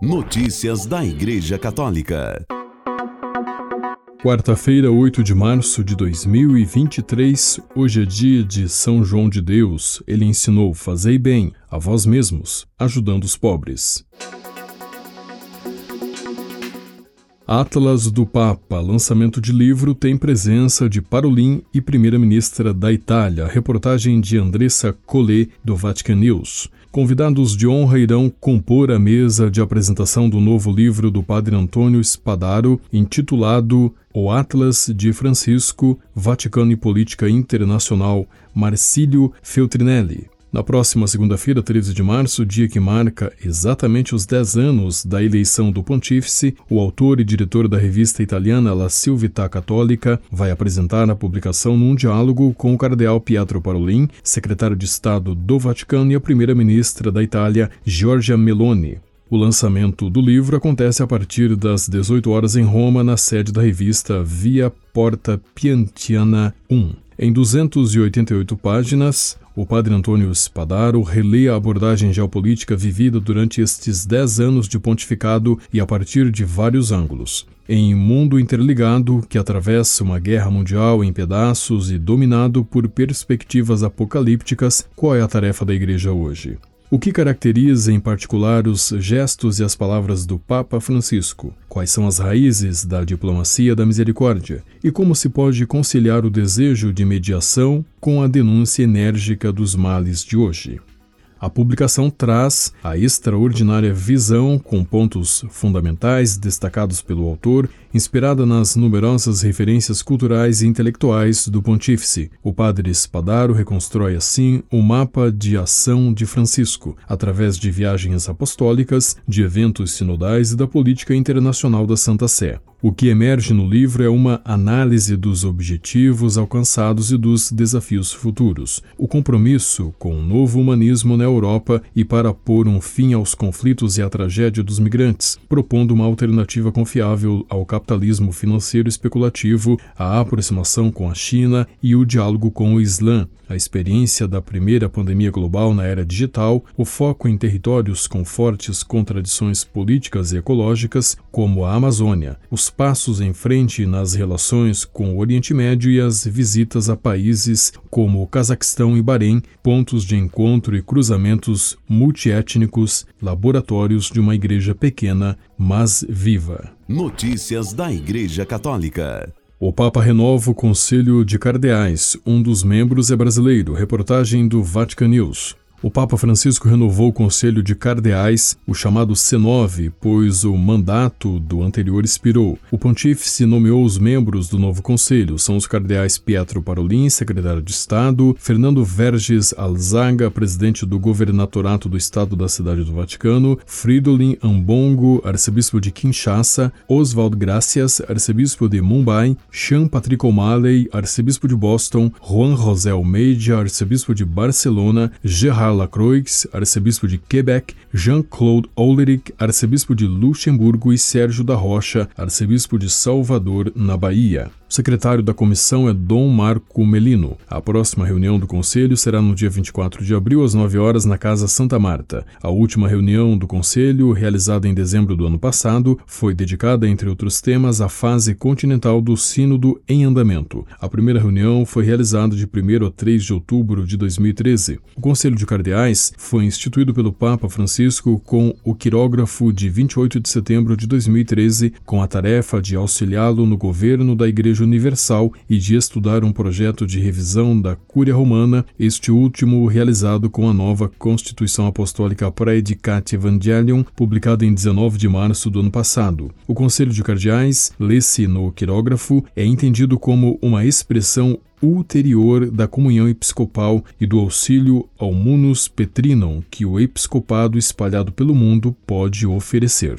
Notícias da Igreja Católica. Quarta-feira, 8 de março de 2023, hoje é dia de São João de Deus. Ele ensinou: Fazei bem a vós mesmos, ajudando os pobres. Atlas do Papa, lançamento de livro, tem presença de Parolin e primeira-ministra da Itália. Reportagem de Andressa Collet, do Vatican News. Convidados de honra irão compor a mesa de apresentação do novo livro do padre Antônio Spadaro, intitulado O Atlas de Francisco, Vaticano e Política Internacional, Marcílio Feltrinelli. Na próxima segunda-feira, 13 de março, dia que marca exatamente os 10 anos da eleição do pontífice, o autor e diretor da revista italiana La Civiltà Católica vai apresentar a publicação num diálogo com o cardeal Pietro Parolin, secretário de Estado do Vaticano e a primeira-ministra da Itália, Giorgia Meloni. O lançamento do livro acontece a partir das 18 horas em Roma, na sede da revista Via Porta Piantiana 1. Em 288 páginas, o padre Antônio Spadaro relê a abordagem geopolítica vivida durante estes dez anos de pontificado e a partir de vários ângulos. Em um mundo interligado que atravessa uma guerra mundial em pedaços e dominado por perspectivas apocalípticas, qual é a tarefa da Igreja hoje? O que caracteriza em particular os gestos e as palavras do Papa Francisco? Quais são as raízes da diplomacia da misericórdia? E como se pode conciliar o desejo de mediação com a denúncia enérgica dos males de hoje? A publicação traz a extraordinária visão, com pontos fundamentais destacados pelo autor, inspirada nas numerosas referências culturais e intelectuais do pontífice. O padre Spadaro reconstrói assim o mapa de ação de Francisco, através de viagens apostólicas, de eventos sinodais e da política internacional da Santa Sé. O que emerge no livro é uma análise dos objetivos alcançados e dos desafios futuros, o compromisso com o novo humanismo na Europa e para pôr um fim aos conflitos e à tragédia dos migrantes, propondo uma alternativa confiável ao capitalismo financeiro especulativo, a aproximação com a China e o diálogo com o Islã, a experiência da primeira pandemia global na era digital, o foco em territórios com fortes contradições políticas e ecológicas, como a Amazônia, os passos em frente nas relações com o Oriente Médio e as visitas a países como o Cazaquistão e Bahrein, pontos de encontro e cruzamentos multiétnicos, laboratórios de uma igreja pequena, mas viva. Notícias da Igreja Católica. O Papa renova o Conselho de Cardeais. Um dos membros é brasileiro. Reportagem do Vatican News. O Papa Francisco renovou o Conselho de Cardeais, o chamado C9, pois o mandato do anterior expirou. O pontífice nomeou os membros do novo conselho. São os cardeais Pietro Parolin, secretário de Estado, Fernando Verges Alzaga, presidente do Governatorato do Estado da Cidade do Vaticano, Fridolin Ambongo, arcebispo de Kinshasa, Oswald Gracias, arcebispo de Mumbai, Sean Patrick O'Malley, arcebispo de Boston, Juan José Almeida, arcebispo de Barcelona, Gerard Charles Lacroix, arcebispo de Quebec, Jean-Claude Ollerich, arcebispo de Luxemburgo e Sérgio da Rocha, arcebispo de Salvador, na Bahia. O secretário da comissão é Dom Marco Melino. A próxima reunião do conselho será no dia 24 de abril, às 9 horas, na Casa Santa Marta. A última reunião do conselho, realizada em dezembro do ano passado, foi dedicada, entre outros temas, à fase continental do Sínodo em andamento. A primeira reunião foi realizada de 1 a 3 de outubro de 2013. O Conselho de Cardeais foi instituído pelo Papa Francisco com o quirógrafo de 28 de setembro de 2013, com a tarefa de auxiliá-lo no governo da Igreja Igreja Universal e de estudar um projeto de revisão da Cúria Romana, este último realizado com a nova Constituição Apostólica Praedicate Evangelium, publicada em 19 de março do ano passado. O Conselho de Cardeais, lê-se no quirógrafo, é entendido como uma expressão ulterior da comunhão episcopal e do auxílio ao munus petrinum que o episcopado espalhado pelo mundo pode oferecer.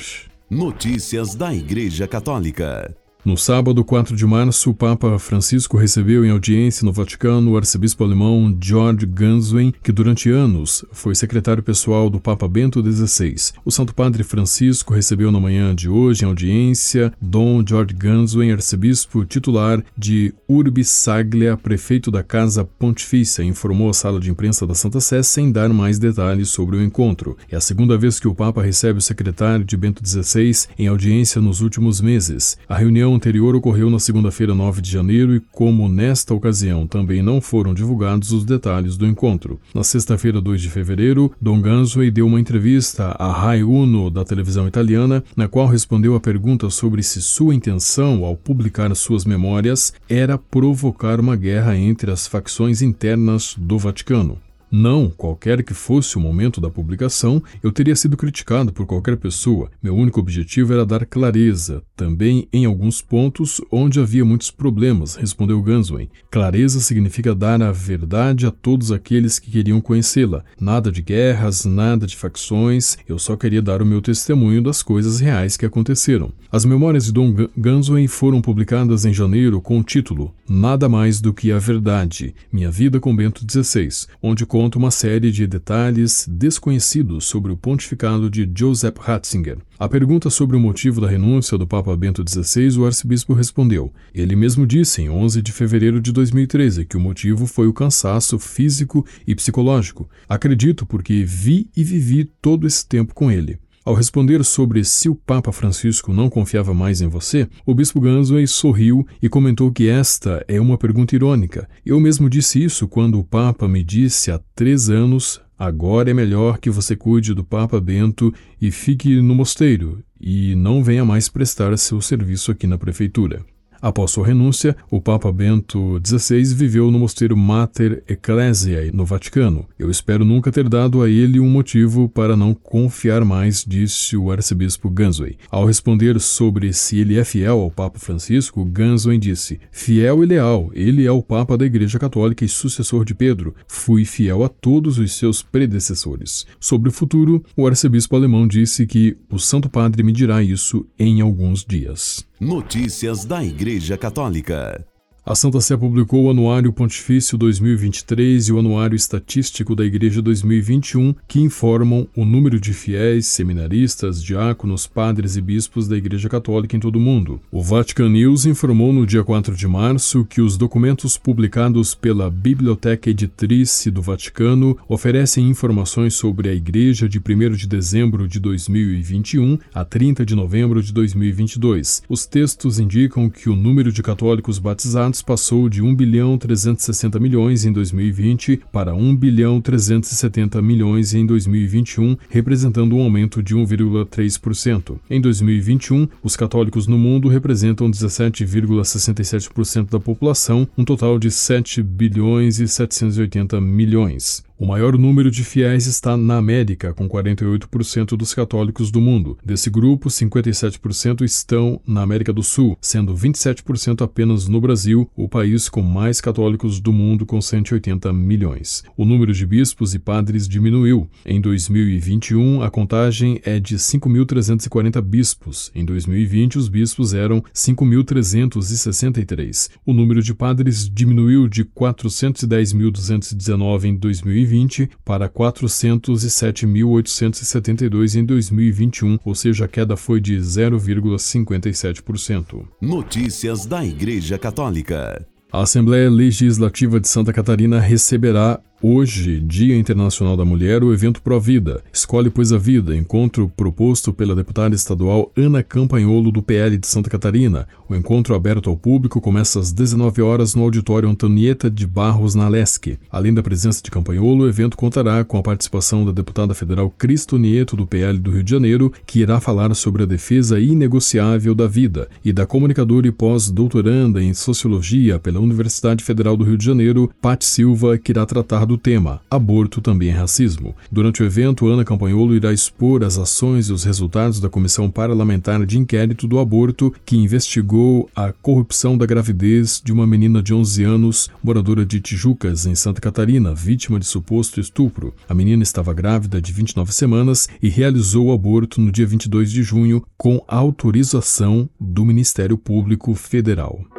Notícias da Igreja Católica. No sábado, 4 de março, o Papa Francisco recebeu em audiência no Vaticano o arcebispo alemão George Ganswein, que durante anos foi secretário pessoal do Papa Bento XVI. O Santo Padre Francisco recebeu na manhã de hoje, em audiência, Dom George Ganswein, arcebispo titular de Urbi Saglia, prefeito da Casa Pontifícia, informou a sala de imprensa da Santa Sé sem dar mais detalhes sobre o encontro. É a segunda vez que o Papa recebe o secretário de Bento XVI em audiência nos últimos meses. A reunião anterior ocorreu na segunda-feira, 9 de janeiro, e como nesta ocasião também não foram divulgados os detalhes do encontro. Na sexta-feira, 2 de fevereiro, Don Gansway deu uma entrevista à Rai Uno da televisão italiana, na qual respondeu a pergunta sobre se sua intenção ao publicar suas memórias era provocar uma guerra entre as facções internas do Vaticano. Não, qualquer que fosse o momento da publicação, eu teria sido criticado por qualquer pessoa. Meu único objetivo era dar clareza, também em alguns pontos onde havia muitos problemas, respondeu Ganswein. Clareza significa dar a verdade a todos aqueles que queriam conhecê-la. Nada de guerras, nada de facções, eu só queria dar o meu testemunho das coisas reais que aconteceram. As memórias de Dom Ganswein foram publicadas em janeiro com o título Nada Mais do que a Verdade, Minha Vida com Bento XVI, onde conta uma série de detalhes desconhecidos sobre o pontificado de Joseph Ratzinger. A pergunta sobre o motivo da renúncia do Papa Bento XVI, o arcebispo respondeu. Ele mesmo disse, em 11 de fevereiro de 2013, que o motivo foi o cansaço físico e psicológico. Acredito porque vi e vivi todo esse tempo com ele. Ao responder sobre se o Papa Francisco não confiava mais em você, o bispo Gansway sorriu e comentou que esta é uma pergunta irônica. Eu mesmo disse isso quando o Papa me disse há três anos Agora é melhor que você cuide do Papa Bento e fique no mosteiro, e não venha mais prestar seu serviço aqui na prefeitura. Após sua renúncia, o Papa Bento XVI viveu no mosteiro Mater Ecclesiae, no Vaticano. Eu espero nunca ter dado a ele um motivo para não confiar mais, disse o arcebispo Gansway. Ao responder sobre se ele é fiel ao Papa Francisco, Gansway disse: Fiel e leal, ele é o Papa da Igreja Católica e sucessor de Pedro. Fui fiel a todos os seus predecessores. Sobre o futuro, o arcebispo alemão disse que o Santo Padre me dirá isso em alguns dias. Notícias da Igreja Católica. A Santa Sé publicou o Anuário Pontifício 2023 e o Anuário Estatístico da Igreja 2021, que informam o número de fiéis, seminaristas, diáconos, padres e bispos da Igreja Católica em todo o mundo. O Vatican News informou no dia 4 de março que os documentos publicados pela Biblioteca Editrice do Vaticano oferecem informações sobre a Igreja de 1 de dezembro de 2021 a 30 de novembro de 2022. Os textos indicam que o número de católicos batizados passou de 1 bilhão 360 milhões em 2020 para 1 bilhão 370 milhões em 2021, representando um aumento de 1,3%. Em 2021, os católicos no mundo representam 17,67% da população, um total de 7 bilhões e 780 milhões. O maior número de fiéis está na América, com 48% dos católicos do mundo. Desse grupo, 57% estão na América do Sul, sendo 27% apenas no Brasil, o país com mais católicos do mundo, com 180 milhões. O número de bispos e padres diminuiu. Em 2021, a contagem é de 5.340 bispos. Em 2020, os bispos eram 5.363. O número de padres diminuiu de 410.219 em 2020 2020 para 407.872 em 2021, ou seja, a queda foi de 0,57%. Notícias da Igreja Católica. A Assembleia Legislativa de Santa Catarina receberá Hoje, Dia Internacional da Mulher, o evento Vida. Escolhe Pois a Vida, encontro proposto pela deputada estadual Ana Campanholo do PL de Santa Catarina. O encontro aberto ao público começa às 19 horas no auditório Antonieta de Barros, na Lesc. Além da presença de Campanholo, o evento contará com a participação da deputada federal Cristo Nieto do PL do Rio de Janeiro, que irá falar sobre a defesa inegociável da vida, e da comunicadora e pós-doutoranda em Sociologia pela Universidade Federal do Rio de Janeiro, Pat Silva, que irá tratar abordado o tema Aborto também é racismo. Durante o evento, Ana Campanholo irá expor as ações e os resultados da Comissão Parlamentar de Inquérito do Aborto, que investigou a corrupção da gravidez de uma menina de 11 anos, moradora de Tijucas, em Santa Catarina, vítima de suposto estupro. A menina estava grávida de 29 semanas e realizou o aborto no dia 22 de junho com autorização do Ministério Público Federal.